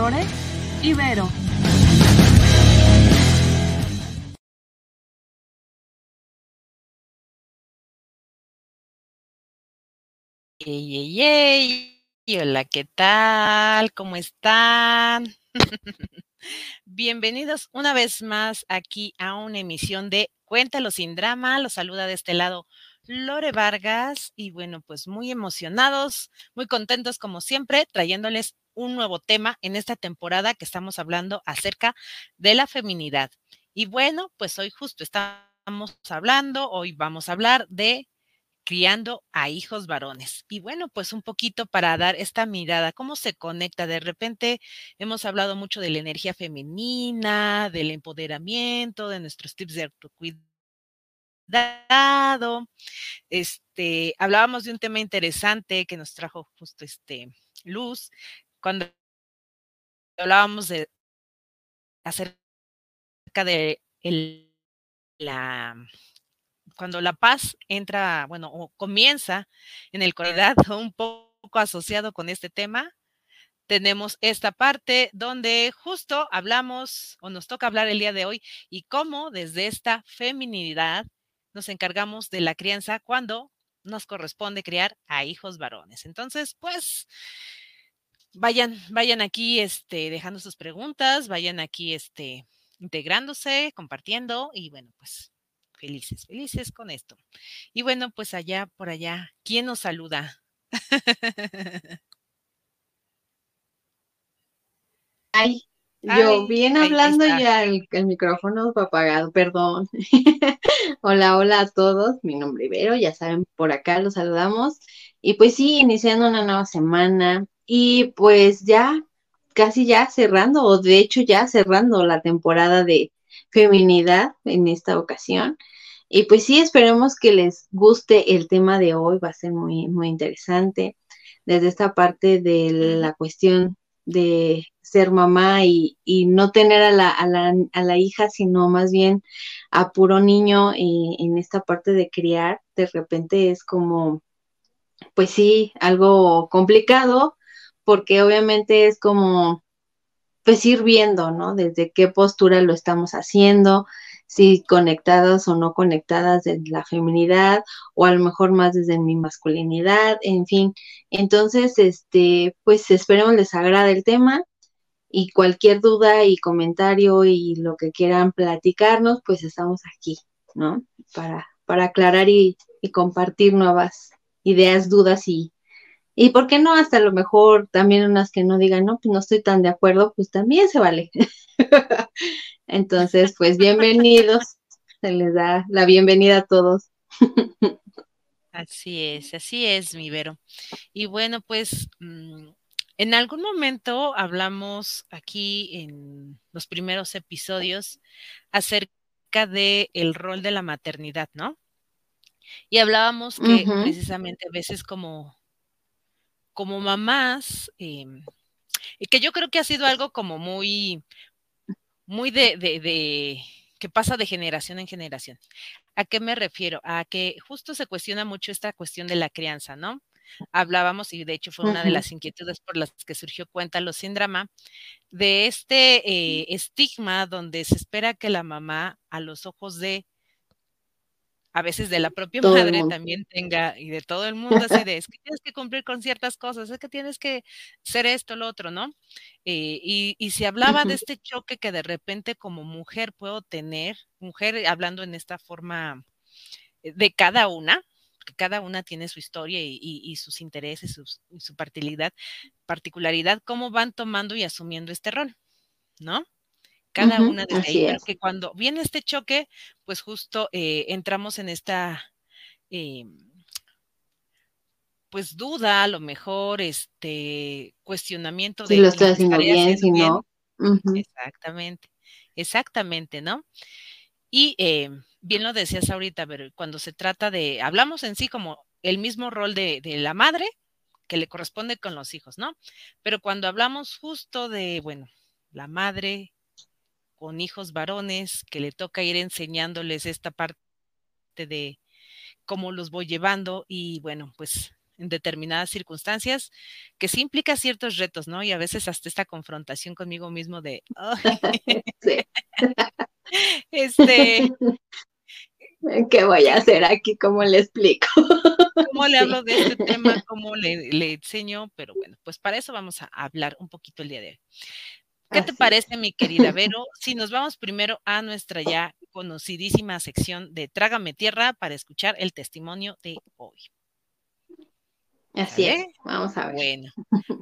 Lore y Vero. Ey, ey, ey. Hola, ¿qué tal? ¿Cómo están? Bienvenidos una vez más aquí a una emisión de Cuéntalo sin drama. Los saluda de este lado Lore Vargas y bueno, pues muy emocionados, muy contentos como siempre, trayéndoles un nuevo tema en esta temporada que estamos hablando acerca de la feminidad. Y bueno, pues hoy justo estamos hablando, hoy vamos a hablar de criando a hijos varones. Y bueno, pues un poquito para dar esta mirada, cómo se conecta. De repente hemos hablado mucho de la energía femenina, del empoderamiento, de nuestros tips de autocuidado. Este, hablábamos de un tema interesante que nos trajo justo este Luz, cuando hablábamos de acerca de el, la cuando la paz entra, bueno, o comienza en el comunidad un poco asociado con este tema, tenemos esta parte donde justo hablamos o nos toca hablar el día de hoy y cómo desde esta feminidad nos encargamos de la crianza cuando nos corresponde criar a hijos varones. Entonces, pues vayan, vayan aquí este, dejando sus preguntas, vayan aquí este, integrándose, compartiendo y bueno, pues felices, felices con esto. Y bueno, pues allá por allá, ¿quién nos saluda? Ay, yo bien hablando ya el, micrófono apagado, perdón. hola, hola a todos, mi nombre es Vero, ya saben, por acá los saludamos. Y pues sí, iniciando una nueva semana y pues ya, casi ya cerrando, o de hecho ya cerrando la temporada de feminidad en esta ocasión. Y pues sí, esperemos que les guste el tema de hoy, va a ser muy, muy interesante. Desde esta parte de la cuestión de ser mamá y, no tener a la, a, la, a la, hija, sino más bien a puro niño y, en esta parte de criar, de repente es como, pues sí, algo complicado, porque obviamente es como, pues ir viendo, ¿no? Desde qué postura lo estamos haciendo, si conectadas o no conectadas de la feminidad o a lo mejor más desde mi masculinidad, en fin. Entonces, este, pues esperemos les agrade el tema y cualquier duda y comentario y lo que quieran platicarnos, pues estamos aquí, ¿no? Para, para aclarar y, compartir nuevas ideas, dudas y, y por qué no, hasta a lo mejor también unas que no digan, no, pues no estoy tan de acuerdo, pues también se vale. Entonces, pues bienvenidos, se les da la bienvenida a todos. Así es, así es, mi Vero. Y bueno, pues mm, en algún momento hablamos aquí en los primeros episodios acerca de el rol de la maternidad, ¿no? Y hablábamos que precisamente a veces como, como mamás, y que yo creo que ha sido algo como muy, muy de, de, que pasa de generación en generación. ¿A qué me refiero? A que justo se cuestiona mucho esta cuestión de la crianza, ¿no? Hablábamos, y de hecho fue una de las inquietudes por las que surgió Cuéntalo sin drama, de este eh, estigma donde se espera que la mamá, a los ojos de a veces de la propia madre también tenga, y de todo el mundo, así de, es que tienes que cumplir con ciertas cosas, es que tienes que ser esto, lo otro, ¿no? Eh, y, y se hablaba de este choque que de repente como mujer puedo tener, mujer hablando en esta forma eh, de cada una, cada una tiene su historia y, y, sus intereses, y su particularidad, particularidad, cómo van tomando y asumiendo este rol, ¿no? cada una de pero que cuando viene este choque, pues justo eh, entramos en esta, eh, pues duda, a lo mejor, este cuestionamiento de... Si lo estoy haciendo bien, si no. Exactamente, exactamente, ¿no? Y eh, bien lo decías ahorita, pero cuando se trata de, hablamos en sí como el mismo rol de, de la madre que le corresponde con los hijos, ¿no? Pero cuando hablamos justo de, bueno, la madre con hijos varones, que le toca ir enseñándoles esta parte de cómo los voy llevando y bueno, pues en determinadas circunstancias, que sí implica ciertos retos, ¿no? Y a veces hasta esta confrontación conmigo mismo de, este, ¿Qué voy a hacer aquí? ¿Cómo le explico? ¿Cómo le hablo de este tema? ¿Cómo le, le, enseño? Pero bueno, pues para eso vamos a hablar un poquito el día de hoy. ¿Qué te parece, mi querida Vero? Si nos vamos primero a nuestra ya conocidísima sección de Trágame Tierra para escuchar el testimonio de hoy. Así es, vamos a ver. Bueno,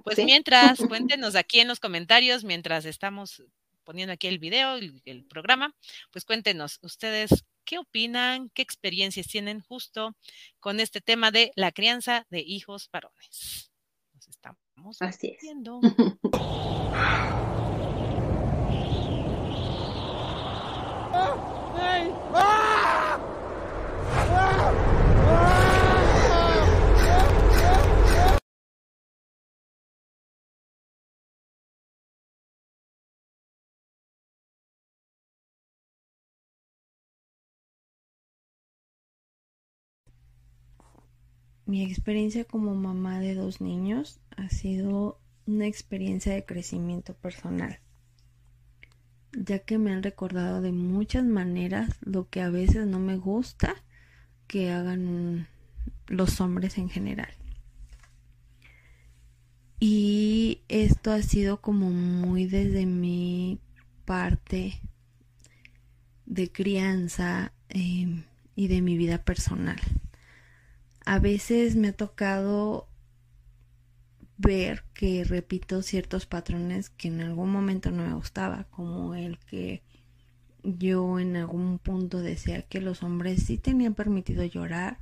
pues mientras, cuéntenos aquí en los comentarios, mientras estamos poniendo aquí el video, el, el programa, pues cuéntenos ustedes qué opinan, qué experiencias tienen justo con este tema de la crianza de hijos varones. Nos estamos Así viendo. Mi experiencia como mamá de dos niños ha sido una experiencia de crecimiento personal ya que me han recordado de muchas maneras lo que a veces no me gusta que hagan los hombres en general. Y esto ha sido como muy desde mi parte de crianza em, y de mi vida personal. A veces me ha tocado ver que repito ciertos patrones que en algún momento no me gustaba, como el que yo en algún punto decía que los hombres sí tenían permitido llorar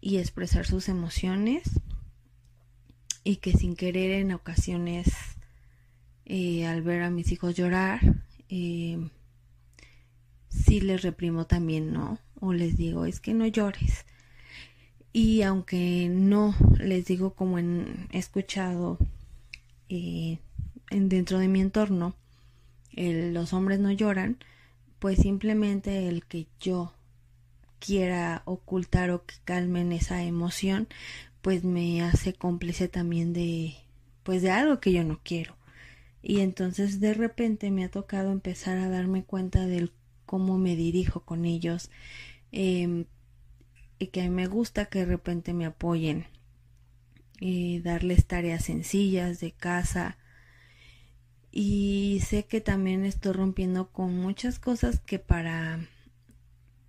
y expresar sus emociones y que sin querer en ocasiones eh, al ver a mis hijos llorar eh, sí les reprimo también, ¿no? O les digo, es que no llores y aunque no les digo como he escuchado eh, en, dentro de mi entorno, los hombres no lloran, pues simplemente el que yo quiera ocultar o que calmen esa emoción, pues me hace cómplice también de, pues de algo que yo no quiero. Y entonces de repente me ha tocado empezar a darme cuenta del cómo me dirijo con ellos, eh, y que me gusta que de repente me apoyen y darles tareas sencillas de casa. Y sé que también estoy rompiendo con muchas cosas que para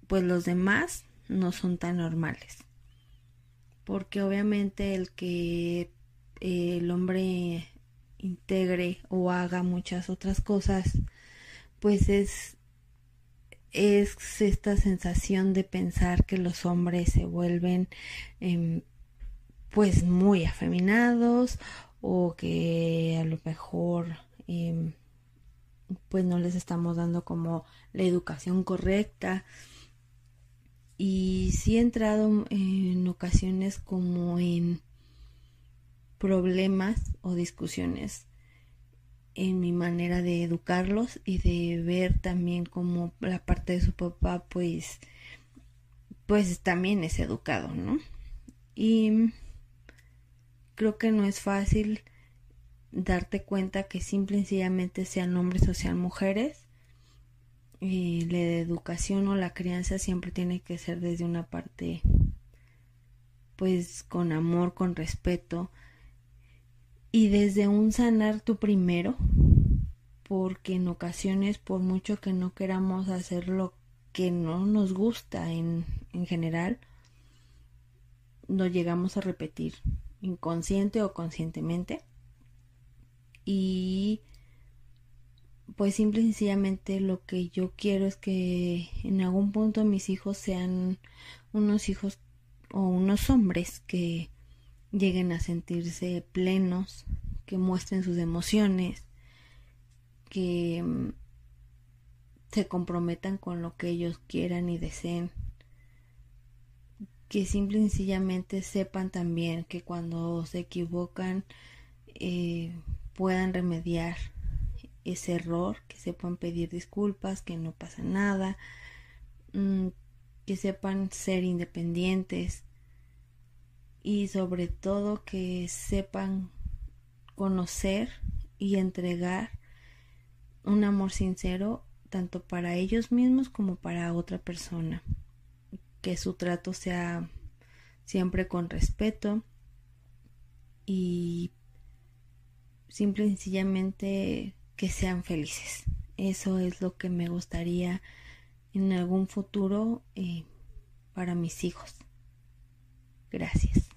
pues los demás no son tan normales. Porque obviamente el que el hombre integre o haga muchas otras cosas pues es es esta sensación de pensar que los hombres se vuelven em, pues muy afeminados o que a lo mejor em, pues no les estamos dando como la educación correcta. Y sí he entrado en ocasiones como en problemas o discusiones en mi manera de educarlos y de ver también como la parte de su papá pues pues también es educado, ¿no? Y creo que no es fácil darte cuenta que simple y sencillamente sean hombres o sean mujeres. Y la educación o la crianza siempre tiene que ser desde una parte pues con amor, con respeto, y desde un sanar tu primero, porque en ocasiones, por mucho que no queramos hacer lo que no nos gusta en, en general, lo llegamos a repetir, inconsciente o conscientemente. Y pues simple y sencillamente lo que yo quiero es que en algún punto mis hijos sean unos hijos o unos hombres que lleguen a sentirse plenos, que muestren sus emociones, que mm, se comprometan con lo que ellos quieran y deseen, que simple y sencillamente sepan también que cuando se equivocan eh, puedan remediar ese error, que sepan pedir disculpas, que no pasa nada, mm, que sepan ser independientes, y sobre todo que sepan conocer y entregar un amor sincero tanto para ellos mismos como para otra persona. Que su trato sea siempre con respeto y simple y sencillamente que sean felices. Eso es lo que me gustaría en algún futuro eh, para mis hijos. Gracias.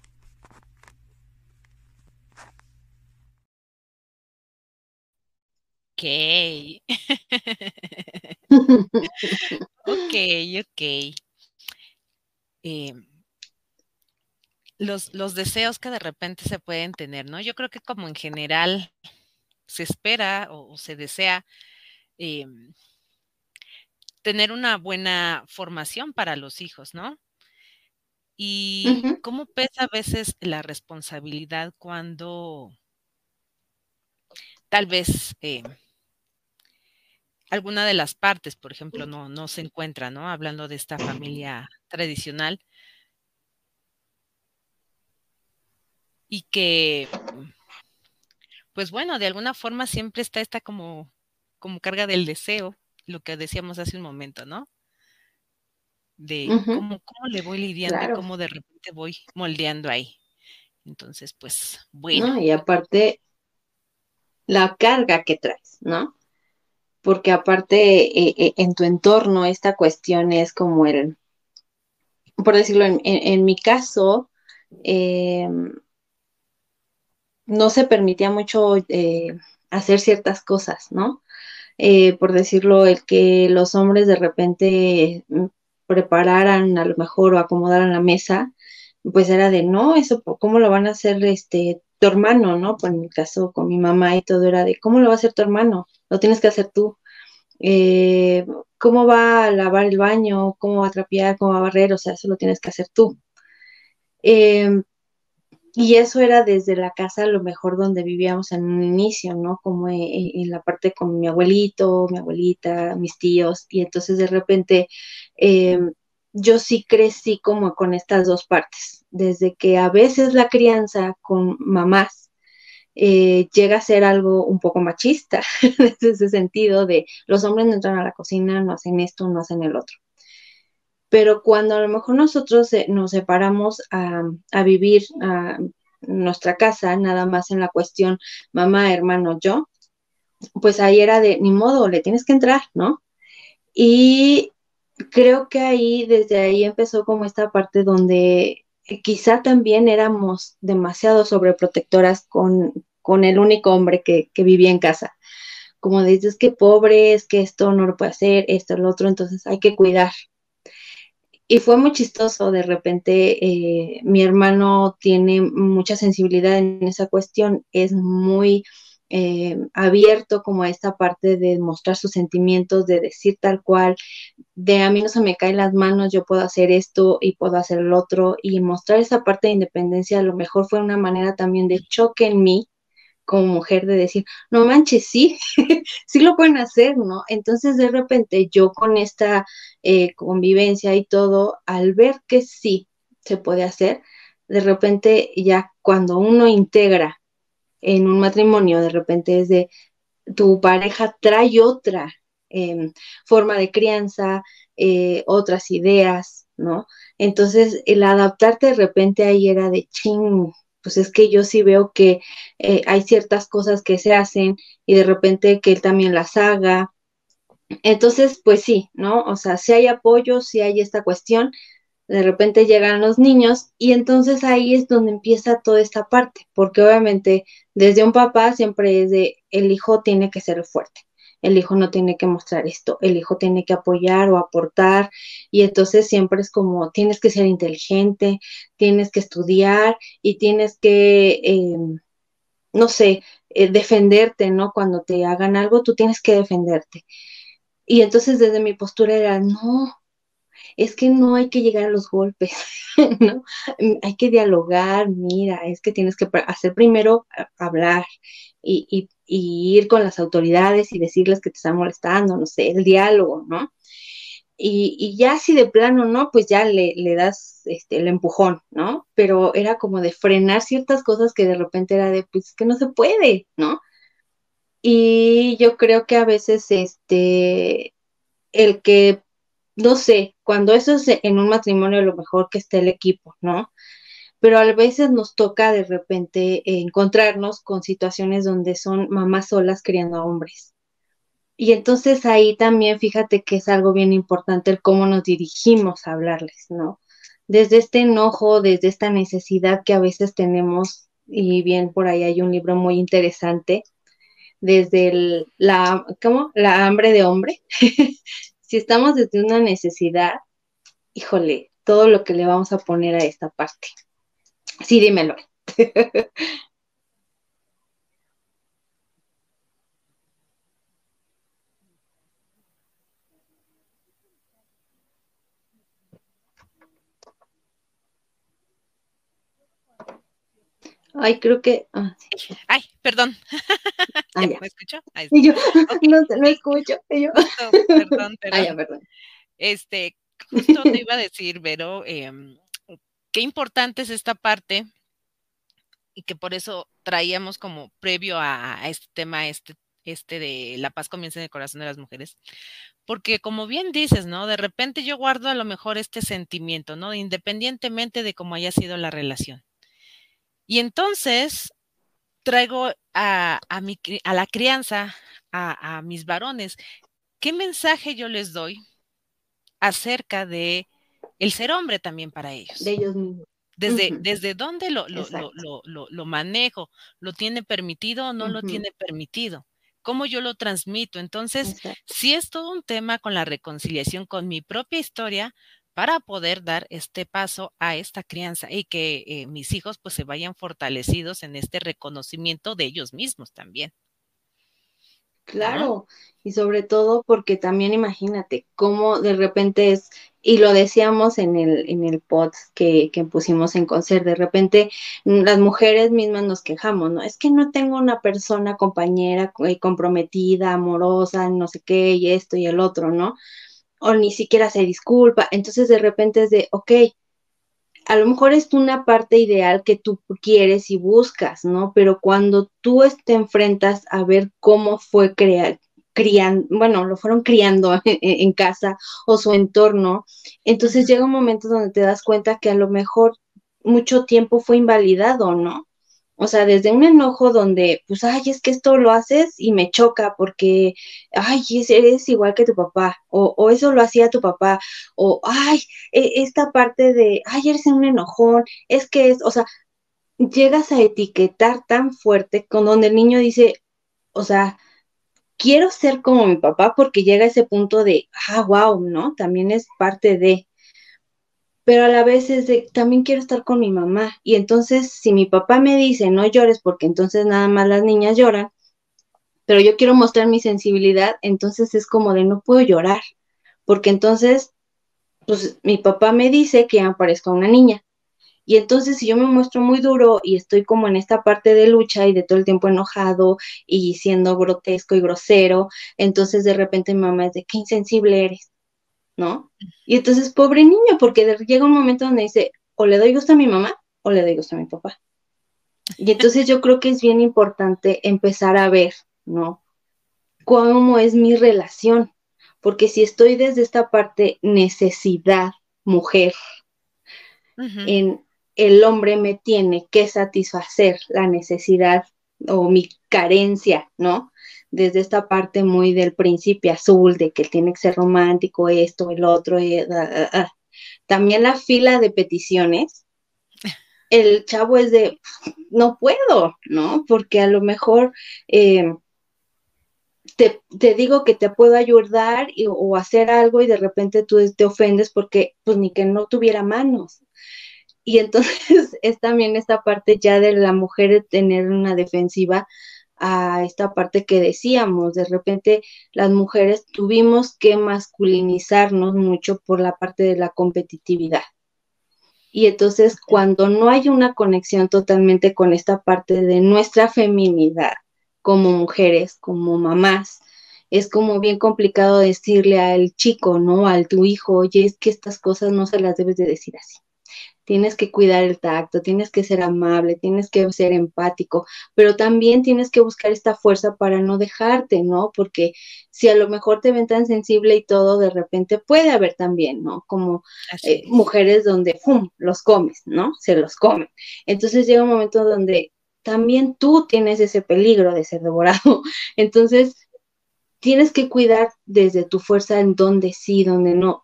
Ok. ok, ok. Eh, los, los deseos que de repente se pueden tener, ¿no? Yo creo que como en general se espera o, se desea em, tener una buena formación para los hijos, ¿no? Y cómo pesa a veces la responsabilidad cuando tal vez em, alguna de las partes, por ejemplo, no, no se encuentra, ¿no? Hablando de esta familia tradicional. Y que, pues bueno, de alguna forma siempre está esta como, como carga del deseo, lo que decíamos hace un momento, ¿no? De cómo, cómo, le voy lidiando cómo de repente voy moldeando ahí. Entonces, pues, bueno. y aparte, la carga que traes, ¿no? Porque aparte eh, eh, en tu entorno esta cuestión es como el, por decirlo, en, mi caso, eh, no se permitía mucho hacer ciertas cosas, ¿no? por decirlo, el que los hombres de repente mm, prepararan a lo mejor o acomodaran la mesa, pues era de no, eso, ¿cómo lo van a hacer este tu hermano, no? Por mi caso con mi mamá y todo era de, ¿cómo lo va a hacer tu hermano? Lo tienes que hacer tú. Eh, ¿Cómo va a lavar el baño? ¿Cómo va a trapear? ¿Cómo va a barrer? O sea, eso lo tienes que hacer tú. Em, y eso era desde la casa, a lo mejor donde vivíamos en un inicio, ¿no? Como en, la parte con mi abuelito, mi abuelita, mis tíos, y entonces de repente em, yo sí crecí como con estas dos partes, desde que a veces la crianza con mamás eh, llega a ser algo un poco machista, desde ese sentido de los hombres no entran a la cocina, no hacen esto, no hacen el otro. Pero cuando a lo mejor nosotros eh, nos separamos a, a vivir a nuestra casa, nada más en la cuestión mamá, hermano, yo, pues ahí era de, ni modo, le tienes que entrar, ¿no? Y creo que ahí, desde ahí empezó como esta parte donde quizá también éramos demasiado sobreprotectoras con, con el único hombre que, vivía en casa. Como dices, que pobre, es que esto no lo puede hacer, esto, lo otro, entonces hay que cuidar. Y fue muy chistoso, de repente eh, mi hermano tiene mucha sensibilidad en esa cuestión, es muy eh, abierto como a esta parte de mostrar sus sentimientos, de decir tal cual, de a mí no se me caen las manos, yo puedo hacer esto y puedo hacer el otro, y mostrar esa parte de independencia a lo mejor fue una manera también de choque en mí como mujer de decir, no manches, sí, sí lo pueden hacer, ¿no? Entonces de repente yo con esta eh, convivencia y todo, al ver que sí se puede hacer, de repente ya cuando uno integra en un matrimonio de repente es de tu pareja trae otra em, forma de crianza, eh, otras ideas, ¿no? Entonces, el adaptarte de repente ahí era de ching, pues es que yo sí veo que eh, hay ciertas cosas que se hacen y de repente que él también las haga. Entonces, pues sí, ¿no? O sea, si hay apoyo, si hay esta cuestión, de repente llegan los niños y entonces ahí es donde empieza toda esta parte, porque obviamente desde un papá siempre es de el hijo tiene que ser fuerte, el hijo no tiene que mostrar esto, el hijo tiene que apoyar o aportar y entonces siempre es como tienes que ser inteligente, tienes que estudiar y tienes que, em, no sé, eh, defenderte, ¿no? Cuando te hagan algo, tú tienes que defenderte. Y entonces desde mi postura era, no, es que no hay que llegar a los golpes, ¿no? Hay que dialogar, mira, es que tienes que hacer primero hablar y, ir con las autoridades y decirles que te están molestando, no sé, el diálogo, ¿no? y, ya si de plano no, pues ya le, le das este, el empujón, ¿no? Pero era como de frenar ciertas cosas que de repente era de, pues que no se puede, ¿no? Y yo creo que a veces, este, el que, no sé, cuando eso es en un matrimonio, lo mejor que esté el equipo, ¿no? Pero a veces nos toca de repente encontrarnos con situaciones donde son mamás solas criando a hombres y entonces ahí también fíjate que es algo bien importante el cómo nos dirigimos a hablarles, ¿no? Desde este enojo, desde esta necesidad que a veces tenemos, y bien por ahí hay un libro muy interesante, desde el, la, ¿cómo? La hambre de hombre. si estamos desde una necesidad, híjole, todo lo que le vamos a poner a esta parte. Sí, dímelo. Ay, creo que. Ah, Ay, perdón. Ah, ¿Me escucho? Y yo, no, no escucho. yo. perdón, perdón. perdón. Este, justo te iba a decir, Vero, em, qué importante es esta parte y que por eso traíamos como previo a, este tema, este, este de la paz comienza en el corazón de las mujeres. Porque como bien dices, ¿no? De repente yo guardo a lo mejor este sentimiento, ¿no? Independientemente de cómo haya sido la relación. Y entonces traigo a, mi, a la crianza, a, mis varones, ¿qué mensaje yo les doy acerca de el ser hombre también para ellos? De ellos mismos. Desde, desde dónde lo, lo, lo, lo, manejo, lo tiene permitido o no lo tiene permitido, cómo yo lo transmito. Entonces, si es todo un tema con la reconciliación con mi propia historia, para poder dar este paso a esta crianza y que eh, mis hijos pues se vayan fortalecidos en este reconocimiento de ellos mismos también. Claro, y sobre todo porque también imagínate cómo de repente es, y lo decíamos en el, en el pod que, que pusimos en concert, de repente las mujeres mismas nos quejamos, ¿no? Es que no tengo una persona compañera eh, comprometida, amorosa, no sé qué, y esto y el otro, ¿no? O ni siquiera se disculpa. Entonces de repente es de, ok, a lo mejor es una parte ideal que tú quieres y buscas, ¿no? Pero cuando tú te enfrentas a ver cómo fue crear, criando, bueno, lo fueron criando en, casa o su entorno, entonces llega un momento donde te das cuenta que a lo mejor mucho tiempo fue invalidado, ¿no? O sea, desde un enojo donde, pues, ay, es que esto lo haces y me choca porque, ay, eres igual que tu papá, o, eso lo hacía tu papá, o, ay, e, esta parte de, ay, eres un enojón, es que es, o sea, llegas a etiquetar tan fuerte con donde el niño dice, o sea, quiero ser como mi papá porque llega a ese punto de, ah, wow, ¿no? También es parte de, pero a la vez es de, también quiero estar con mi mamá. Y entonces, si mi papá me dice, no llores, porque entonces nada más las niñas lloran, pero yo quiero mostrar mi sensibilidad, entonces es como de, no puedo llorar, porque entonces, pues mi papá me dice que ya parezco una niña. Y entonces si yo me muestro muy duro y estoy como en esta parte de lucha y de todo el tiempo enojado y siendo grotesco y grosero, entonces de repente mi mamá es de qué insensible eres. ¿No? Y entonces, pobre niño, porque llega un momento donde dice, o le doy gusto a mi mamá o le doy gusto a mi papá. Y entonces yo creo que es bien importante empezar a ver, ¿no? Cómo es mi relación, porque si estoy desde esta parte necesidad, mujer, en el hombre me tiene que satisfacer la necesidad o mi carencia, ¿no? Desde esta parte muy del príncipe azul, de que tiene que ser romántico, esto, el otro, eh, ah, ah, ah. también la fila de peticiones, el chavo es de, no puedo, ¿no? Porque a lo mejor em, te, digo que te puedo ayudar o hacer algo y de repente tú te ofendes porque pues ni que no tuviera manos. Y entonces es también esta parte ya de la mujer tener una defensiva a esta parte que decíamos, de repente las mujeres tuvimos que masculinizarnos mucho por la parte de la competitividad. Y entonces cuando no hay una conexión totalmente con esta parte de nuestra feminidad como mujeres, como mamás, es como bien complicado decirle al chico, ¿no? Al tu hijo, oye, es que estas cosas no se las debes de decir así tienes que cuidar el tacto, tienes que ser amable, tienes que ser empático, pero también tienes que buscar esta fuerza para no dejarte, ¿no? Porque si a lo mejor te ven tan sensible y todo, de repente puede haber también, ¿no? Como eh, mujeres donde, ¡pum!, los comes, ¿no? Se los comen. Entonces llega un momento donde también tú tienes ese peligro de ser devorado. Entonces, tienes que cuidar desde tu fuerza en donde sí, donde no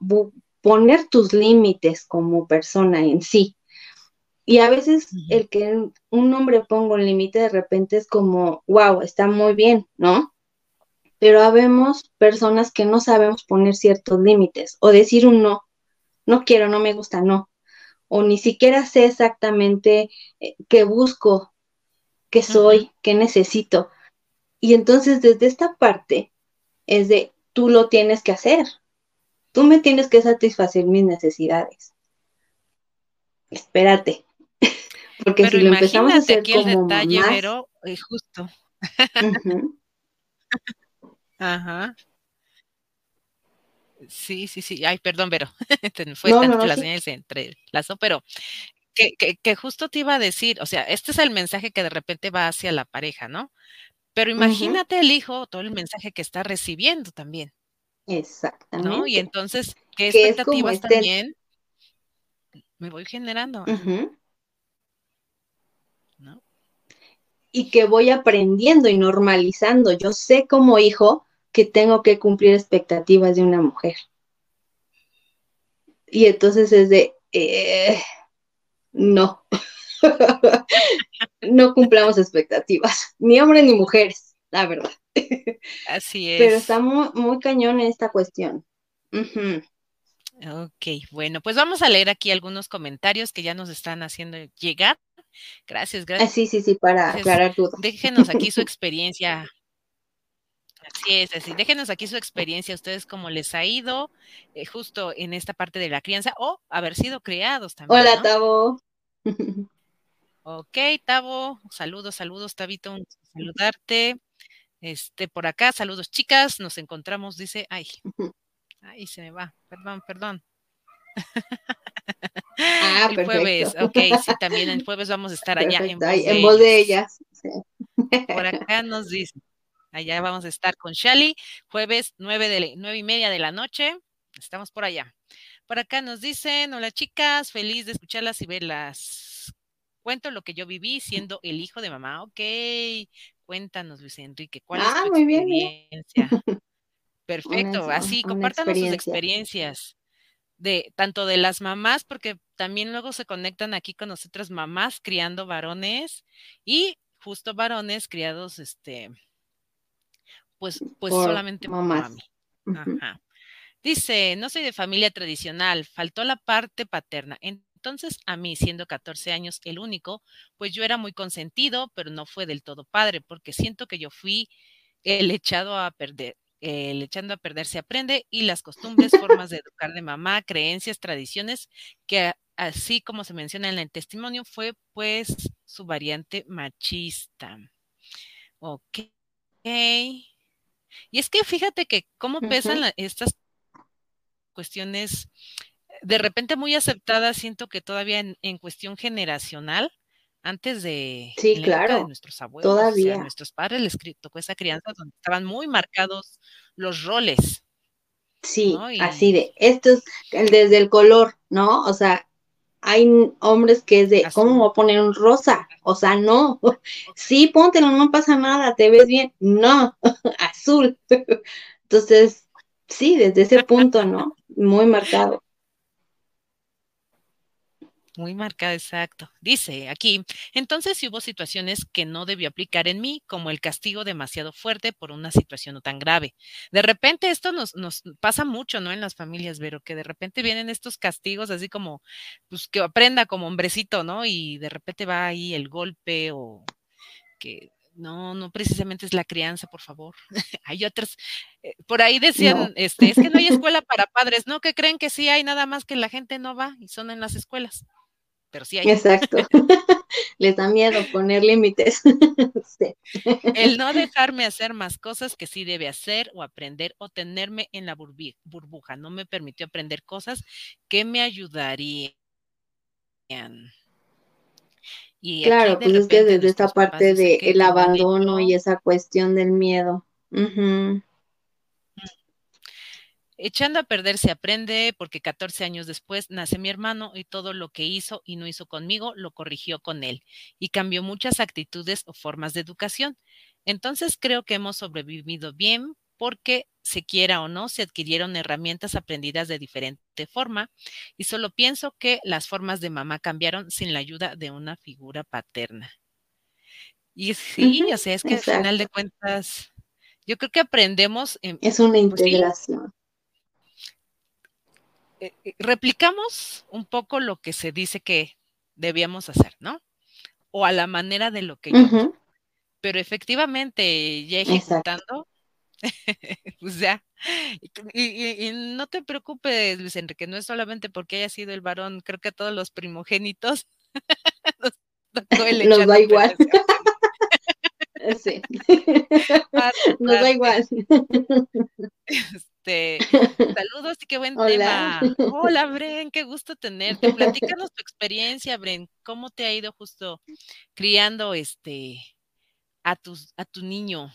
poner tus límites como persona en sí. Y a veces el que un hombre ponga un límite de repente es como, wow, está muy bien, ¿no? Pero habemos personas que no sabemos poner ciertos límites o decir un no, no quiero, no me gusta, no. O ni siquiera sé exactamente eh, qué busco, qué soy, qué necesito. Y entonces desde esta parte es de, tú lo tienes que hacer, Tú me tienes que satisfacer mis necesidades. Espérate. Porque si lo empezamos a hacer aquí el detalle, pero eh, justo. Ajá. Sí, sí, sí. Ay, perdón, Vero. Fue no, la señal se entrelazó, pero que, que, que, justo te iba a decir, o sea, este es el mensaje que de repente va hacia la pareja, ¿no? Pero imagínate el hijo, todo el mensaje que está recibiendo también. Exactamente. ¿no? Y entonces, ¿qué expectativas este también me voy generando? ¿No? Y que voy aprendiendo y normalizando. Yo sé como hijo que tengo que cumplir expectativas de una mujer. Y entonces es de, eh, no, no cumplamos expectativas, ni hombres ni mujeres, la verdad. Así es. Pero está muy, muy cañón esta cuestión. Ok, bueno, pues vamos a leer aquí algunos comentarios que ya nos están haciendo llegar. Gracias, gracias. sí, sí, sí, para aclarar todo. Déjenos aquí su experiencia. Así es, así. Déjenos aquí su experiencia, ustedes cómo les ha ido eh, justo en esta parte de la crianza o haber sido criados también. Hola, Tavo. Ok, Tavo, saludos, saludos, Tabito, saludarte. Este, por acá, saludos chicas, nos encontramos, dice, ay, ay, se me va, perdón, perdón. Ah, el jueves, ok, sí, también el jueves vamos a estar allá en voz, de, ellas. Por acá nos dice, allá vamos a estar con Shali, jueves nueve, de, nueve y media de la noche, estamos por allá. Por acá nos dicen, hola chicas, feliz de escucharlas y verlas. Cuento lo que yo viví siendo el hijo de mamá, ok. Cuéntanos, Luis Enrique, ¿cuál es ah, tu experiencia? Perfecto, así, compártanos sus experiencias de tanto de las mamás, porque también luego se conectan aquí con nosotras mamás criando varones y justo varones criados, este, pues, pues solamente por mami. Ajá. Dice, no soy de familia tradicional, faltó la parte paterna. Entonces, a mí, siendo 14 años el único, pues yo era muy consentido, pero no fue del todo padre, porque siento que yo fui el echado a perder. El echando a perder se aprende y las costumbres, formas de educar de mamá, creencias, tradiciones, que así como se menciona en el testimonio, fue pues su variante machista. Ok. Y es que fíjate que cómo pesan estas cuestiones de repente muy aceptada, siento que todavía en, cuestión generacional, antes de, sí, claro, nuestros abuelos, todavía. a nuestros padres les tocó esa crianza donde estaban muy marcados los roles. Sí, así de, esto es desde el color, ¿no? O sea, hay hombres que es de, ¿cómo voy a poner un rosa? O sea, no, sí, póntelo, no pasa nada, te ves bien, no, azul. Entonces, sí, desde ese punto, ¿no? Muy marcado. Muy marcada, exacto. Dice aquí, entonces si hubo situaciones que no debió aplicar en mí, como el castigo demasiado fuerte por una situación no tan grave. De repente esto nos, nos pasa mucho, ¿no? En las familias, pero que de repente vienen estos castigos así como, pues que aprenda como hombrecito, ¿no? Y de repente va ahí el golpe o que no, no precisamente es la crianza, por favor. hay otras, eh, por ahí decían, este, es que no hay escuela para padres, ¿no? Que creen que sí hay nada más que la gente no va y son en las escuelas. Pero sí hay. Exacto. Les da miedo poner límites. El no dejarme hacer más cosas que sí debe hacer o aprender o tenerme en la burbuja. No me permitió aprender cosas que me ayudarían. Y claro, pues es que desde esta parte de el abandono y esa cuestión del miedo. Echando a perder se aprende porque 14 años después nace mi hermano y todo lo que hizo y no hizo conmigo lo corrigió con él y cambió muchas actitudes o formas de educación. Entonces creo que hemos sobrevivido bien porque se quiera o no, se adquirieron herramientas aprendidas de diferente forma y solo pienso que las formas de mamá cambiaron sin la ayuda de una figura paterna. Y sí, o sea, es que al final de cuentas, yo creo que aprendemos. es una pues integración. Eh, eh, replicamos un poco lo que se dice que debíamos hacer, ¿no? O a la manera de lo que yo. Pero efectivamente, ya ejecutando, pues ya. Y, no te preocupes, Luis Enrique, no es solamente porque haya sido el varón, creo que a todos los primogénitos nos, da igual. sí. Nos da igual. Este, saludos y qué buen tema. Hola, Bren, qué gusto tenerte. Platícanos tu experiencia, Bren. ¿Cómo te ha ido justo criando este a tus a tu niño?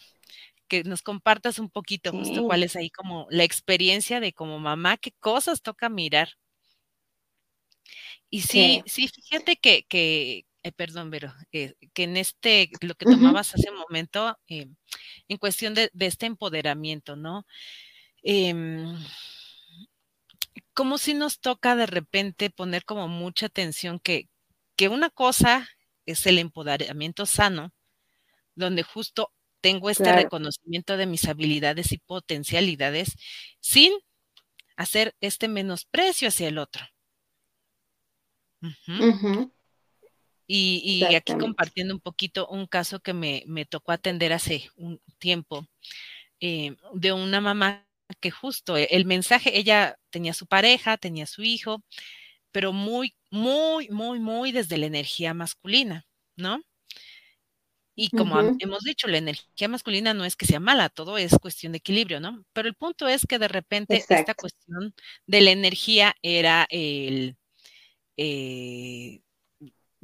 Que nos compartas un poquito justo cuál es ahí como la experiencia de como mamá, qué cosas toca mirar. Y sí, sí, fíjate que, que eh, perdón, Vero, eh, que en este, lo que tomabas hace un momento, eh, en cuestión de, de, este empoderamiento, ¿no? Em, como si nos toca de repente poner como mucha atención que, que una cosa es el empoderamiento sano, donde justo tengo este reconocimiento de mis habilidades y potencialidades sin hacer este menosprecio hacia el otro. Y, aquí compartiendo un poquito un caso que me, me tocó atender hace un tiempo eh, de una mamá que justo eh, el mensaje, ella tenía su pareja, tenía su hijo, pero muy, muy, muy, muy desde la energía masculina, ¿no? Y como hemos dicho, la energía masculina no es que sea mala, todo es cuestión de equilibrio, ¿no? Pero el punto es que de repente esta cuestión de la energía era el, eh,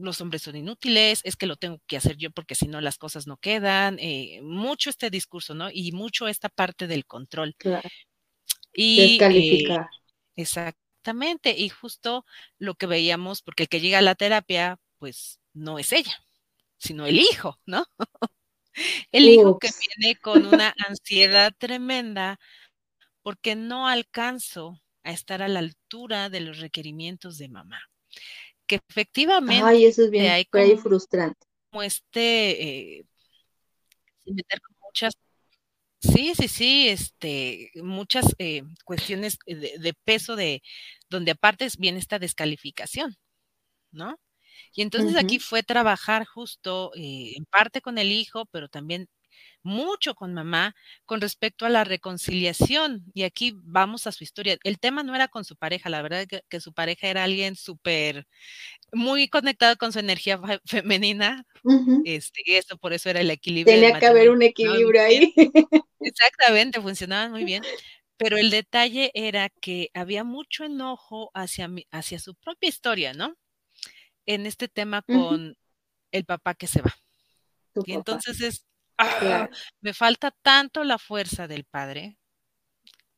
los hombres son inútiles, es que lo tengo que hacer yo porque si no las cosas no quedan, eh, mucho este discurso, ¿no? Y mucho esta parte del control. Claro. Y, eh, Descalificar. exactamente, y justo lo que veíamos, porque el que llega a la terapia, pues no es ella, sino el hijo, ¿no? el hijo que viene con una ansiedad tremenda porque no alcanzo a estar a la altura de los requerimientos de mamá que efectivamente Ay, eso es bien, como, frustrante. Como este, eh, meter muchas, sí, sí, sí, este, muchas eh, cuestiones de, peso de, donde aparte viene esta descalificación, ¿no? Y entonces aquí fue trabajar justo eh, en parte con el hijo, pero también mucho con mamá con respecto a la reconciliación. Y aquí vamos a su historia. El tema no era con su pareja, la verdad que, que su pareja era alguien súper, muy conectado con su energía femenina. este, y eso por eso era el equilibrio. Tenía que haber un equilibrio ahí. Exactamente, funcionaban muy bien. Pero el detalle era que había mucho enojo hacia, hacia su propia historia, ¿no? En este tema con el papá que se va. y entonces es, ¡Ah! Me falta tanto la fuerza del padre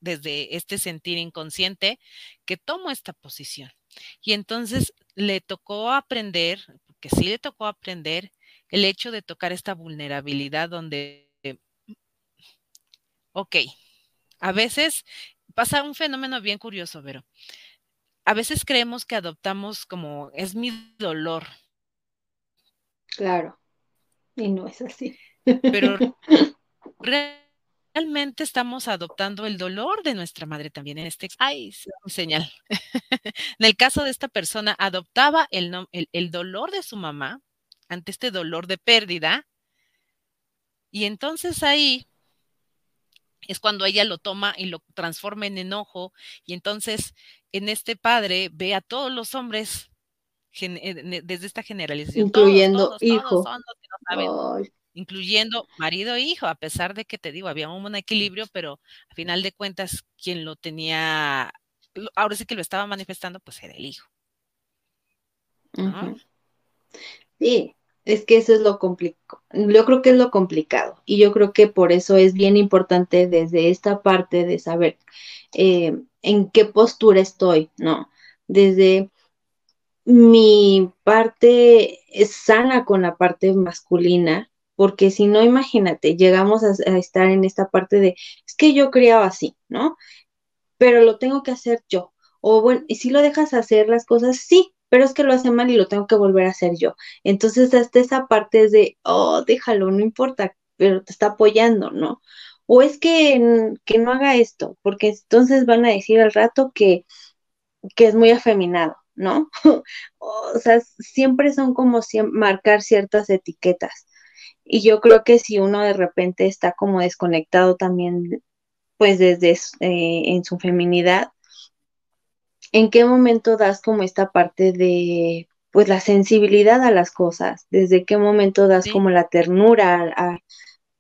desde este sentir inconsciente que tomo esta posición. Y entonces le tocó aprender, porque sí le tocó aprender el hecho de tocar esta vulnerabilidad donde, ok, a veces pasa un fenómeno bien curioso, pero a veces creemos que adoptamos como es mi dolor. Claro, y no es así pero realmente estamos adoptando el dolor de nuestra madre también en este ay, señal. en el caso de esta persona, adoptaba el, el, dolor de su mamá ante este dolor de pérdida. Y entonces ahí es cuando ella lo toma y lo transforma en enojo. Y entonces en este padre ve a todos los hombres eh, desde esta generalización. Incluyendo hijos. Incluyendo marido e hijo, a pesar de que te digo, había un equilibrio, pero a final de cuentas, quien lo tenía, ahora sí que lo estaba manifestando, pues era el hijo. Sí, es que eso es lo complicado. Yo creo que es lo complicado. Y yo creo que por eso es bien importante desde esta parte de saber eh, en qué postura estoy, ¿no? Desde mi parte sana con la parte masculina, porque si no, imagínate, llegamos a, estar en esta parte de, es que yo criaba así, ¿no? Pero lo tengo que hacer yo. O bueno, y si lo dejas hacer las cosas, sí, pero es que lo hace mal y lo tengo que volver a hacer yo. Entonces, hasta esa parte es de, oh, déjalo, no importa, pero te está apoyando, ¿no? O es que, que no haga esto, porque entonces van a decir al rato que, que es muy afeminado, ¿no? o sea, siempre son como marcar ciertas etiquetas. Y yo creo que si uno de repente está como desconectado también, pues desde eh, en su feminidad, ¿en qué momento das como esta parte de, pues la sensibilidad a las cosas? ¿Desde qué momento das como la ternura?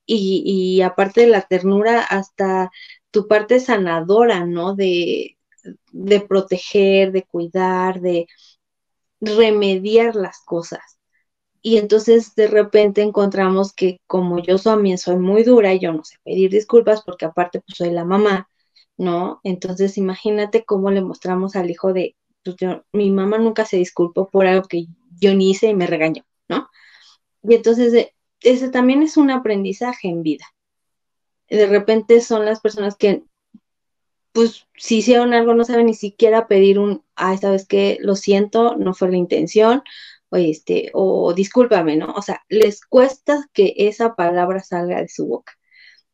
y, y aparte de la ternura, hasta tu parte sanadora, ¿no? De, de proteger, de cuidar, de remediar las cosas. Y entonces de repente encontramos que como yo también soy muy dura yo no sé pedir disculpas porque aparte pues soy la mamá, ¿no? Entonces imagínate cómo le mostramos al hijo de, pues mi mamá nunca se disculpó por algo que yo ni hice y me regañó, ¿no? Y entonces ese también es un aprendizaje en vida. De repente son las personas que pues si hicieron algo no saben ni siquiera pedir un, ah, vez que lo siento, no fue la intención, este, o discúlpame, ¿no? O sea, les cuesta que esa palabra salga de su boca.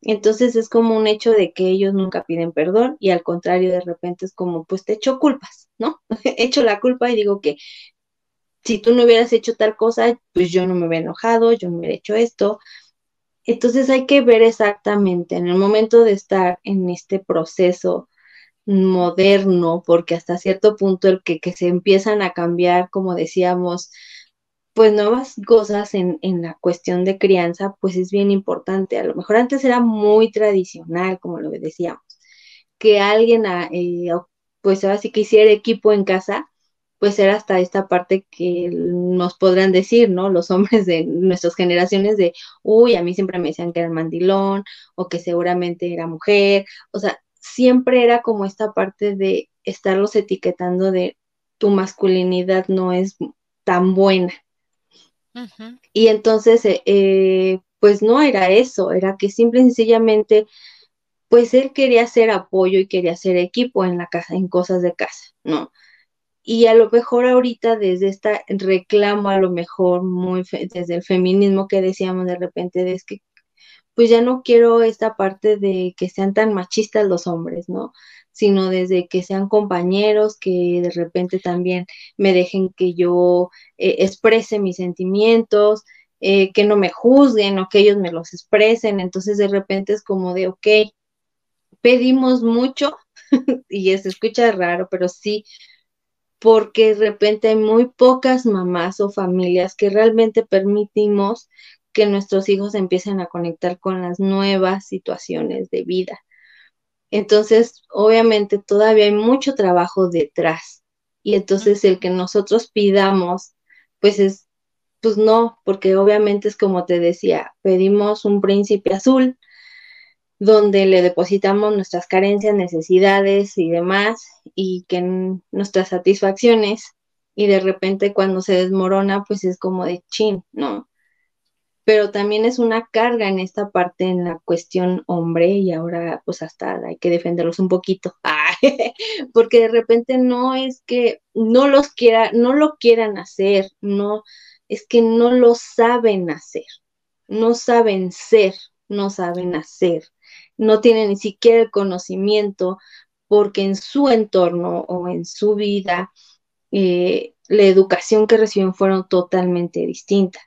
Entonces es como un hecho de que ellos nunca piden perdón y al contrario de repente es como, pues te echo culpas, ¿no? echo la culpa y digo que si tú no hubieras hecho tal cosa, pues yo no me hubiera enojado, yo no hubiera hecho esto. Entonces hay que ver exactamente en el momento de estar en este proceso moderno, porque hasta cierto punto el que, que se empiezan a cambiar, como decíamos, pues nuevas cosas en, en, la cuestión de crianza, pues es bien importante. A lo mejor antes era muy tradicional, como lo decíamos, que alguien, ah, eh, pues ahora sí que hiciera equipo en casa, pues era hasta esta parte que nos podrán decir, ¿no? Los hombres de nuestras generaciones de, uy, a mí siempre me decían que era mandilón o que seguramente era mujer, o sea, siempre era como esta parte de estarlos etiquetando de tu masculinidad no es tan buena. Y entonces, eh, eh, pues no era eso, era que simple y sencillamente, pues él quería hacer apoyo y quería hacer equipo en la casa, en cosas de casa, ¿no? Y a lo mejor ahorita desde esta reclamo, a lo mejor muy desde el feminismo que decíamos de repente, es que pues ya no quiero esta parte de que sean tan machistas los hombres, ¿no? Sino desde que sean compañeros, que de repente también me dejen que yo eh, exprese mis sentimientos, eh, que no me juzguen o que ellos me los expresen. Entonces de repente es como de, ok, pedimos mucho y se escucha raro, pero sí, porque de repente hay muy pocas mamás o familias que realmente permitimos que nuestros hijos empiecen a conectar con las nuevas situaciones de vida. Entonces, obviamente todavía hay mucho trabajo detrás. Y entonces el que nosotros pidamos, pues es, pues no, porque obviamente es como te decía, pedimos un príncipe azul donde le depositamos nuestras carencias, necesidades y demás, y que nuestras satisfacciones, y de repente cuando se desmorona, pues es como de chin, ¿no? Pero también es una carga en esta parte en la cuestión hombre y ahora pues hasta hay que defenderlos un poquito, porque de repente no es que no los quiera, no lo quieran hacer, no, es que no lo saben hacer, no saben ser, no saben hacer, no tienen ni siquiera el conocimiento porque en su entorno o en su vida eh, la educación que reciben fueron totalmente distintas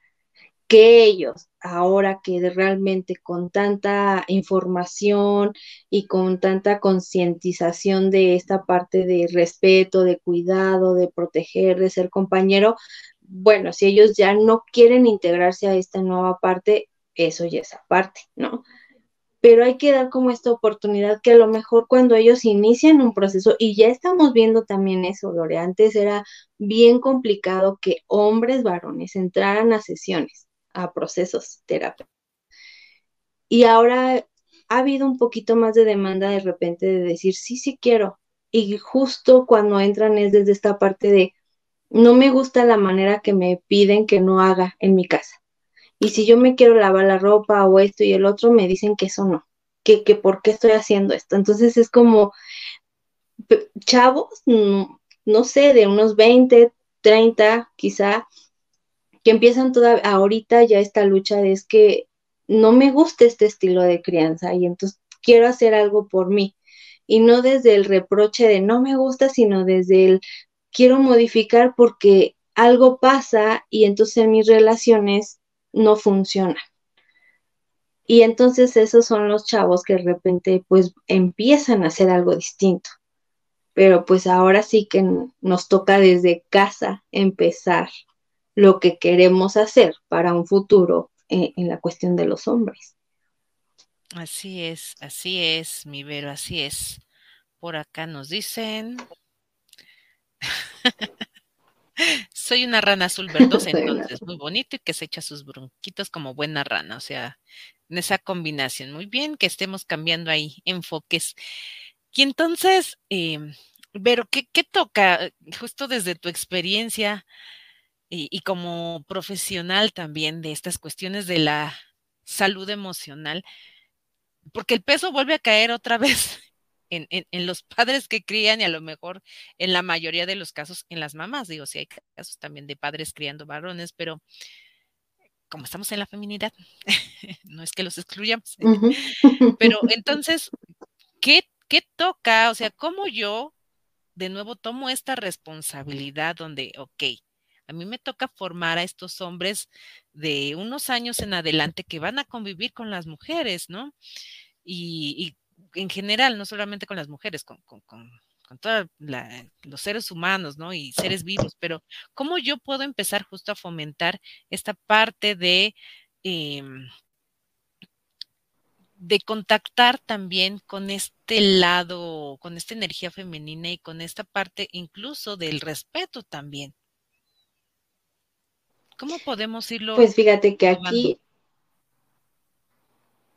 que ellos, ahora que realmente con tanta información y con tanta concientización de esta parte de respeto, de cuidado, de proteger, de ser compañero, bueno, si ellos ya no quieren integrarse a esta nueva parte, eso ya es aparte, ¿no? Pero hay que dar como esta oportunidad que a lo mejor cuando ellos inician un proceso, y ya estamos viendo también eso, Lore, antes era bien complicado que hombres varones entraran a sesiones a procesos terapéuticos. Y ahora ha habido un poquito más de demanda de repente de decir, sí, sí quiero. Y justo cuando entran es desde esta parte de, no me gusta la manera que me piden que no haga en mi casa. Y si yo me quiero lavar la ropa o esto y el otro, me dicen que eso no, que, que por qué estoy haciendo esto. Entonces es como, chavos, no, no sé, de unos 20, 30 quizá, que empiezan toda, ahorita ya esta lucha de es que no me gusta este estilo de crianza y entonces quiero hacer algo por mí. Y no desde el reproche de no me gusta, sino desde el quiero modificar porque algo pasa y entonces en mis relaciones no funcionan. Y entonces esos son los chavos que de repente pues empiezan a hacer algo distinto. Pero pues ahora sí que nos toca desde casa empezar lo que queremos hacer para un futuro en, la cuestión de los hombres. Así es, así es, mi Vero, así es. Por acá nos dicen. Soy una rana azul verdosa, entonces, muy bonito y que se echa sus bronquitos como buena rana, o sea, en esa combinación. Muy bien que estemos cambiando ahí enfoques. Y entonces, eh, Vero, ¿qué, ¿qué, toca justo desde tu experiencia? Y, como profesional también de estas cuestiones de la salud emocional, porque el peso vuelve a caer otra vez en, en, los padres que crían y a lo mejor en la mayoría de los casos en las mamás. Digo, sí hay casos también de padres criando varones, pero como estamos en la feminidad, no es que los excluyamos. Pero entonces, ¿qué, ¿qué toca? O sea, ¿cómo yo de nuevo tomo esta responsabilidad donde, ok, a mí me toca formar a estos hombres de unos años en adelante que van a convivir con las mujeres, ¿no? Y, en general, no solamente con las mujeres, con, todos los seres humanos, ¿no? Y seres vivos, pero ¿cómo yo puedo empezar justo a fomentar esta parte de... Em, de contactar también con este lado, con esta energía femenina y con esta parte incluso del respeto también. ¿Cómo podemos irlo? Pues fíjate que aquí,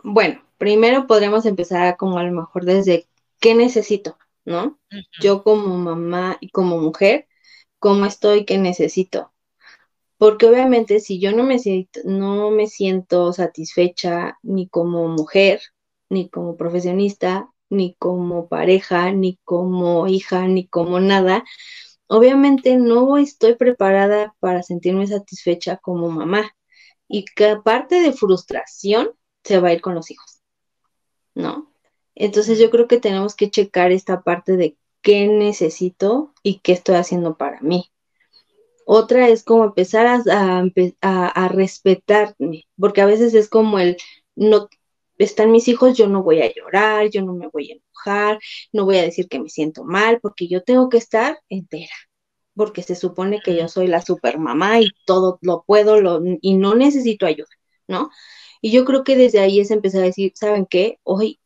bueno, primero podríamos empezar como a lo mejor desde qué necesito, ¿no? Yo como mamá y como mujer, ¿cómo estoy? ¿Qué necesito? Porque obviamente si yo no me, siento, no me siento satisfecha ni como mujer, ni como profesionista, ni como pareja, ni como hija, ni como nada, obviamente no estoy preparada para sentirme satisfecha como mamá y que aparte de frustración se va a ir con los hijos, ¿no? Entonces yo creo que tenemos que checar esta parte de qué necesito y qué estoy haciendo para mí. Otra es como empezar a, a, respetarme, porque a veces es como el, no, están mis hijos, yo no voy a llorar, yo no me voy a enojar, no voy a decir que me siento mal, porque yo tengo que estar entera, porque se supone que yo soy la super mamá y todo lo puedo lo, y no necesito ayuda, ¿no? Y yo creo que desde ahí es empezar a decir, ¿saben qué? Hoy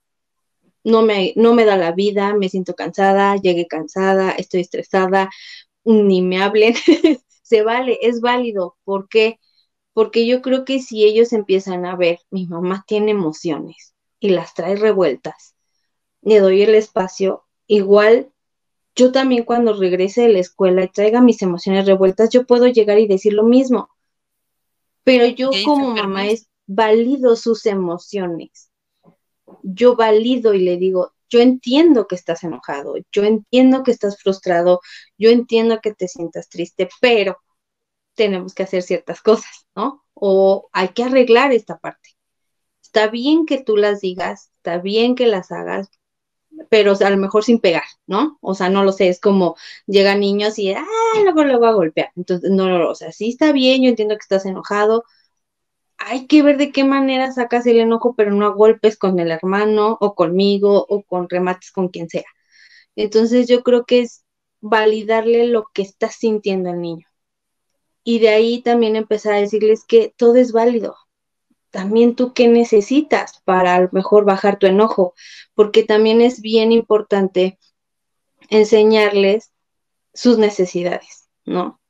no me, no me da la vida, me siento cansada, llegué cansada, estoy estresada, ni me hablen, se vale, es válido, ¿por qué? Porque yo creo que si ellos empiezan a ver, mi mamá tiene emociones y las trae revueltas, le doy el espacio, igual yo también cuando regrese de la escuela y traiga mis emociones revueltas, yo puedo llegar y decir lo mismo. Pero yo como mamá es valido sus emociones. Yo valido y le digo, yo entiendo que estás enojado, yo entiendo que estás frustrado, yo entiendo que te sientas triste, pero tenemos que hacer ciertas cosas, ¿no? O hay que arreglar esta parte. Está bien que tú las digas, está bien que las hagas, pero a lo mejor sin pegar, ¿no? O sea, no lo sé, es como llegan niños y, ah, luego lo voy a golpear. Entonces, no, no, o sea, sí está bien, yo entiendo que estás enojado, hay que ver de qué manera sacas el enojo, pero no a golpes con el hermano o conmigo o con remates con quien sea. Entonces yo creo que es validarle lo que está sintiendo el niño. Y de ahí también empezar a decirles que todo es válido. También tú qué necesitas para a lo mejor bajar tu enojo, porque también es bien importante enseñarles sus necesidades, ¿no?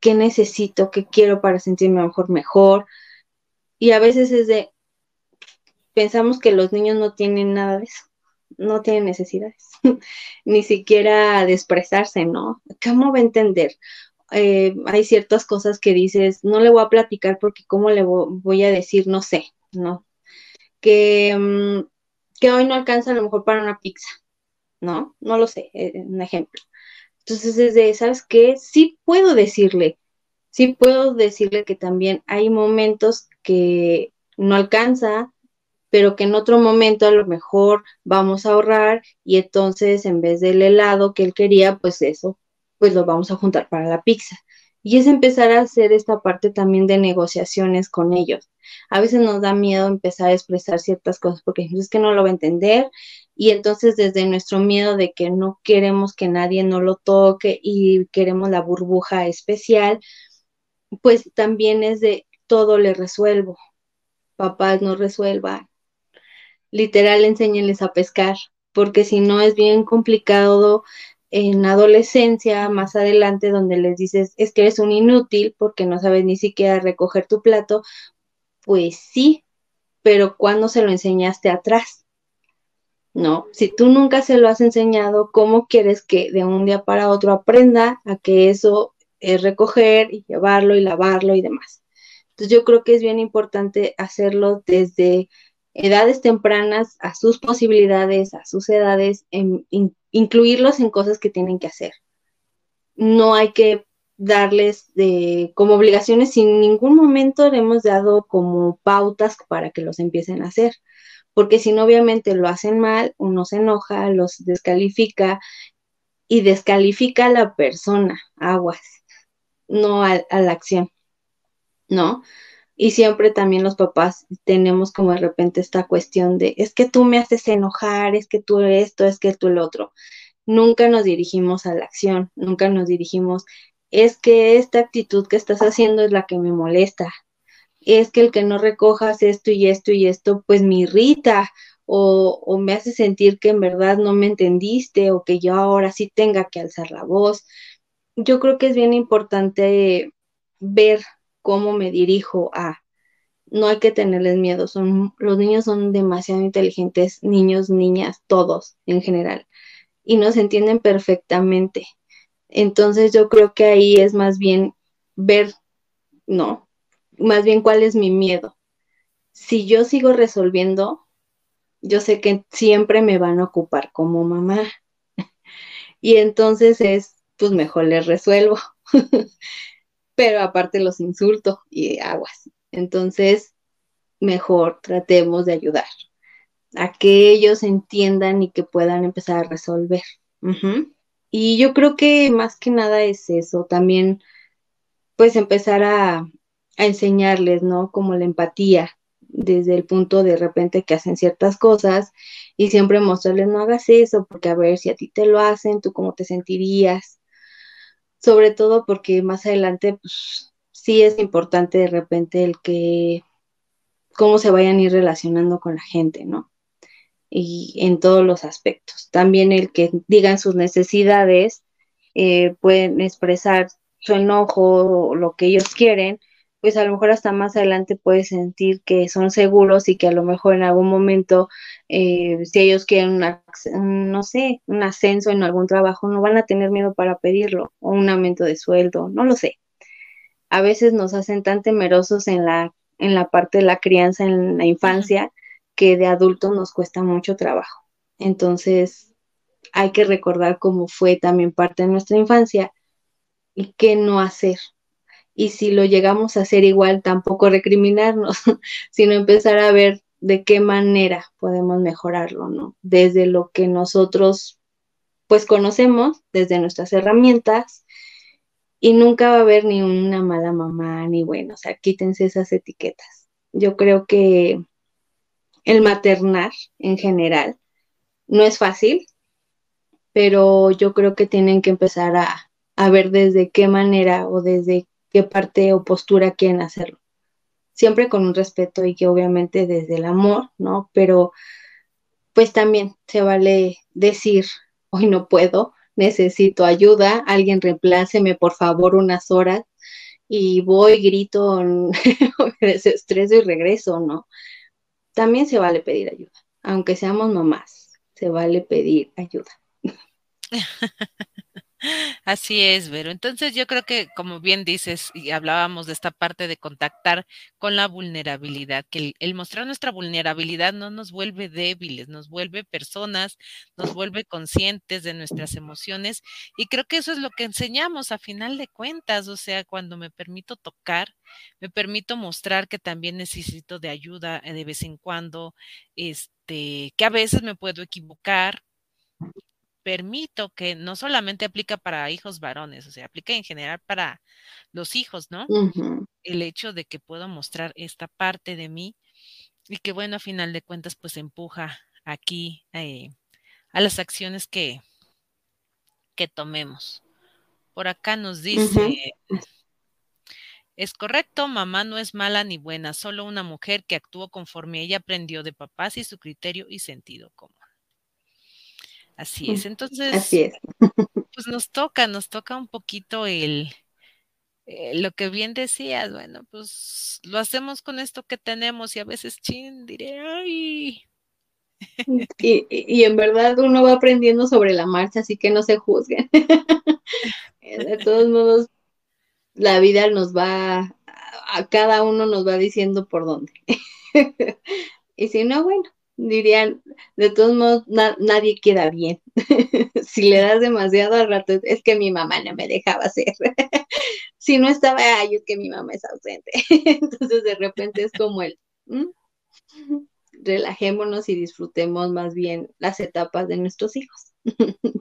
¿Qué necesito? ¿Qué quiero para sentirme mejor mejor? Y a veces es de, pensamos que los niños no tienen nada de eso, no tienen necesidades, ni siquiera de ¿no? ¿Cómo va a entender? Eh, hay ciertas cosas que dices, no le voy a platicar porque cómo le voy a decir, no sé, ¿no? Que, mm, que hoy no alcanza a lo mejor para una pizza, ¿no? No lo sé, eh, un ejemplo. Entonces es de, ¿sabes qué? Sí puedo decirle, sí puedo decirle que también hay momentos que no alcanza, pero que en otro momento a lo mejor vamos a ahorrar y entonces en vez del helado que él quería, pues eso pues lo vamos a juntar para la pizza. Y es empezar a hacer esta parte también de negociaciones con ellos. A veces nos da miedo empezar a expresar ciertas cosas porque es que no lo va a entender y entonces desde nuestro miedo de que no queremos que nadie no lo toque y queremos la burbuja especial, pues también es de todo le resuelvo. Papás no resuelvan. Literal enséñenles a pescar, porque si no es bien complicado en adolescencia, más adelante, donde les dices, es que eres un inútil porque no sabes ni siquiera recoger tu plato, pues sí, pero ¿cuándo se lo enseñaste atrás? No, si tú nunca se lo has enseñado, ¿cómo quieres que de un día para otro aprenda a que eso es recoger y llevarlo y lavarlo y demás? Entonces yo creo que es bien importante hacerlo desde edades tempranas, a sus posibilidades, a sus edades, en, incluirlos en cosas que tienen que hacer. No hay que darles como obligaciones, sin ningún momento hemos dado como pautas para que los empiecen a hacer, porque si no, obviamente lo hacen mal, uno se enoja, los descalifica y descalifica a la persona, aguas, no a, a la acción, ¿no? Y siempre también los papás tenemos como de repente esta cuestión de, es que tú me haces enojar, es que tú esto, es que tú el otro. Nunca nos dirigimos a la acción, nunca nos dirigimos, es que esta actitud que estás haciendo es la que me molesta. Es que el que no recojas esto y esto y esto, pues me irrita o, o me hace sentir que en verdad no me entendiste o que yo ahora sí tenga que alzar la voz. Yo creo que es bien importante ver cómo me dirijo a. No hay que tenerles miedo, son, los niños son demasiado inteligentes, niños, niñas, todos en general, y nos entienden perfectamente. Entonces yo creo que ahí es más bien ver, no, más bien cuál es mi miedo. Si yo sigo resolviendo, yo sé que siempre me van a ocupar como mamá. y entonces es, pues mejor les resuelvo. pero aparte los insulto y aguas. Entonces, mejor tratemos de ayudar a que ellos entiendan y que puedan empezar a resolver. Y yo creo que más que nada es eso, también pues empezar a, a enseñarles, ¿no? Como la empatía, desde el punto de repente que hacen ciertas cosas y siempre mostrarles no hagas eso, porque a ver si a ti te lo hacen, tú cómo te sentirías sobre todo porque más adelante, pues sí es importante de repente el que cómo se vayan a ir relacionando con la gente, ¿no? Y en todos los aspectos. También el que digan sus necesidades, eh, pueden expresar su enojo lo que ellos quieren, pues a lo mejor hasta más adelante puedes sentir que son seguros y que a lo mejor en algún momento, eh, si ellos quieren, no sé, un ascenso en algún trabajo, no van a tener miedo para pedirlo, o un aumento de sueldo, no lo sé. A veces nos hacen tan temerosos en la, en la parte de la crianza, en la infancia, que de adultos nos cuesta mucho trabajo. Entonces, hay que recordar cómo fue también parte de nuestra infancia y qué no hacer, y si lo llegamos a hacer igual, tampoco recriminarnos, sino empezar a ver de qué manera podemos mejorarlo, ¿no? Desde lo que nosotros pues conocemos, desde nuestras herramientas, y nunca va a haber ni una mala mamá, ni bueno, o sea, quítense esas etiquetas. Yo creo que el maternar en general no es fácil, pero yo creo que tienen que empezar a, a ver desde qué manera o desde qué parte o postura quieren hacerlo. Siempre con un respeto y que obviamente desde el amor, ¿no? Pero pues también se vale decir, hoy no puedo, necesito ayuda, alguien reempláceme por favor unas horas y voy, grito, me desestreso y regreso, ¿no? También se vale pedir ayuda, aunque seamos mamás, se vale pedir ayuda. Así es, Vero. Entonces yo creo que, como bien dices, y hablábamos de esta parte de contactar con la vulnerabilidad, que el, mostrar nuestra vulnerabilidad no nos vuelve débiles, nos vuelve personas, nos vuelve conscientes de nuestras emociones. Y creo que eso es lo que enseñamos a final de cuentas. O sea, cuando me permito tocar, me permito mostrar que también necesito de ayuda eh, de vez en cuando, este, que a veces me puedo equivocar, permito que no solamente aplica para hijos varones, o sea, aplica en general para los hijos, ¿no? El hecho de que puedo mostrar esta parte de mí y que, bueno, a final de cuentas, pues empuja aquí eh, a las acciones que, que tomemos. Por acá nos dice, es correcto, mamá no es mala ni buena, solo una mujer que actuó conforme ella aprendió de papás y su criterio y sentido común. Así es. Entonces, Así es. pues nos toca, nos toca un poquito el, eh, lo que bien decías, bueno, pues lo hacemos con esto que tenemos y a veces, chin, diré, ay. Y, y, en verdad uno va aprendiendo sobre la marcha, así que no se juzguen. De todos modos, la vida nos va, a cada uno nos va diciendo por dónde. y si no, bueno, dirían, de todos modos, nadie queda bien. si le das demasiado al rato, es que mi mamá no me dejaba hacer. si no estaba, ay, es que mi mamá es ausente. Entonces, de repente es como el, relajémonos y disfrutemos más bien las etapas de nuestros hijos.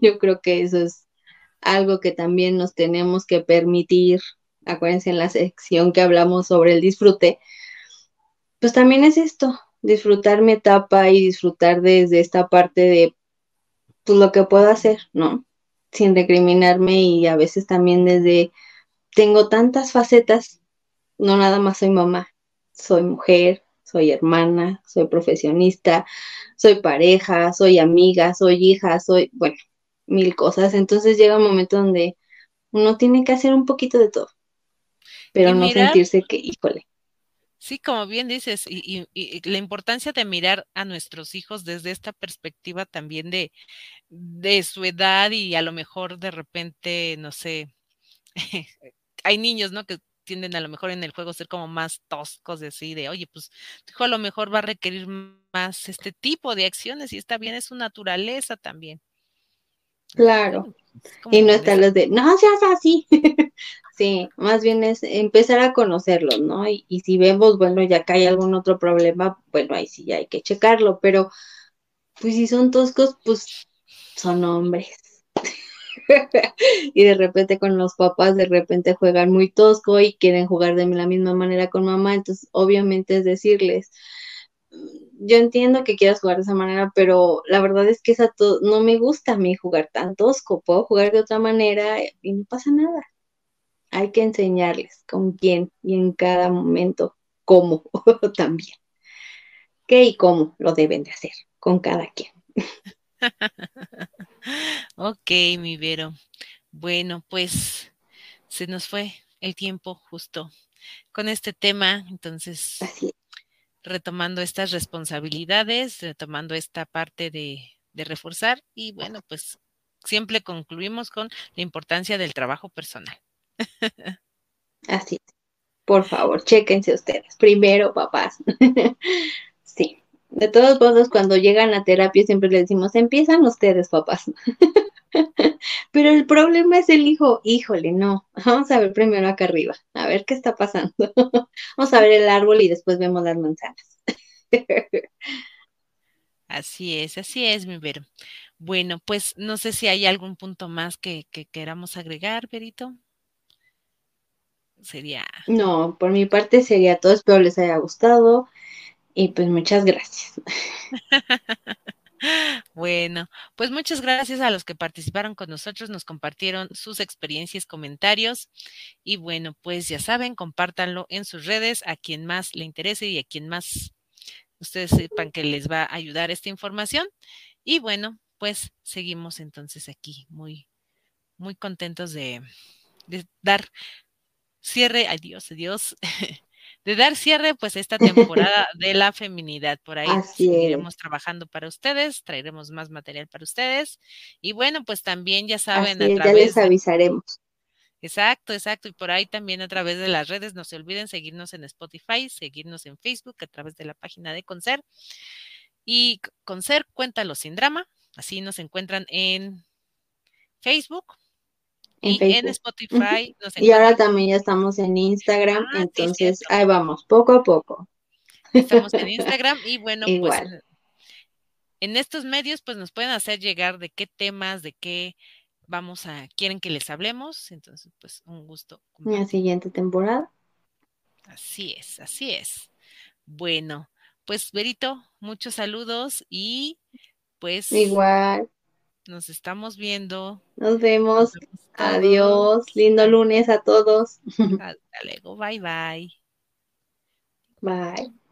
Yo creo que eso es algo que también nos tenemos que permitir. Acuérdense en la sección que hablamos sobre el disfrute, pues también es esto, disfrutar mi etapa y disfrutar desde esta parte de pues, lo que puedo hacer, ¿no? Sin recriminarme y a veces también desde, tengo tantas facetas, no nada más soy mamá, soy mujer, soy hermana, soy profesionista, soy pareja, soy amiga, soy hija, soy, bueno, mil cosas. Entonces llega un momento donde uno tiene que hacer un poquito de todo, pero no sentirse que, híjole, Sí, como bien dices, y, la importancia de mirar a nuestros hijos desde esta perspectiva también de, de su edad y a lo mejor de repente, no sé, hay niños, ¿no? Que tienden a lo mejor en el juego ser como más toscos, de así, de, oye, pues tu hijo a lo mejor va a requerir más este tipo de acciones y está bien, es su naturaleza también. Claro. Y no están los de, no seas así. sí, más bien es empezar a conocerlos, ¿no? Y, si vemos, bueno, ya que hay algún otro problema, bueno, ahí sí ya hay que checarlo, pero pues si son toscos, pues son hombres. y de repente con los papás, de repente juegan muy tosco y quieren jugar de la misma manera con mamá, entonces obviamente es decirles, yo entiendo que quieras jugar de esa manera, pero la verdad es que esa no me gusta a mí jugar tan tosco, puedo jugar de otra manera y no pasa nada. Hay que enseñarles con quién y en cada momento cómo también. ¿Qué y cómo lo deben de hacer con cada quien? ok, mi Vero. Bueno, pues se nos fue el tiempo justo con este tema, entonces Así retomando estas responsabilidades, retomando esta parte de, reforzar y bueno, pues siempre concluimos con la importancia del trabajo personal. Así Por favor, chéquense ustedes. Primero, papás. sí. De todos modos, cuando llegan a terapia siempre les decimos, empiezan ustedes, papás. Pero el problema es el hijo. Híjole, no. Vamos a ver primero acá arriba. A ver qué está pasando. Vamos a ver el árbol y después vemos las manzanas. Así es, así es, mi Vero. Bueno, pues no sé si hay algún punto más que, que queramos agregar, Verito. sería. No, por mi parte sería todo. Espero les haya gustado. Y pues muchas gracias. Bueno, pues muchas gracias a los que participaron con nosotros, nos compartieron sus experiencias, comentarios y bueno, pues ya saben, compártanlo en sus redes a quien más le interese y a quien más ustedes sepan que les va a ayudar esta información. Y bueno, pues seguimos entonces aquí muy, muy contentos de, de dar cierre, adiós, adiós, de dar cierre pues esta temporada de la feminidad. Por ahí seguiremos trabajando para ustedes, traeremos más material para ustedes. Y bueno, pues también ya saben, a través ya les avisaremos. Exacto, exacto. Y por ahí también a través de las redes, no se olviden seguirnos en Spotify, seguirnos en Facebook a través de la página de Concer. Y Concer, cuéntalo sin drama. Así nos encuentran en Facebook, y en Spotify. y ahora también ya estamos en Instagram, ah, entonces ahí vamos, poco a poco. Estamos en Instagram y bueno, pues en estos medios pues nos pueden hacer llegar de qué temas, de qué vamos a, quieren que les hablemos, entonces pues un gusto. En la siguiente temporada. Así es, así es. Bueno, pues Berito, muchos saludos y pues igual nos estamos viendo. Nos vemos. Adiós. Lindo lunes a todos. Hasta luego. Bye bye. Bye.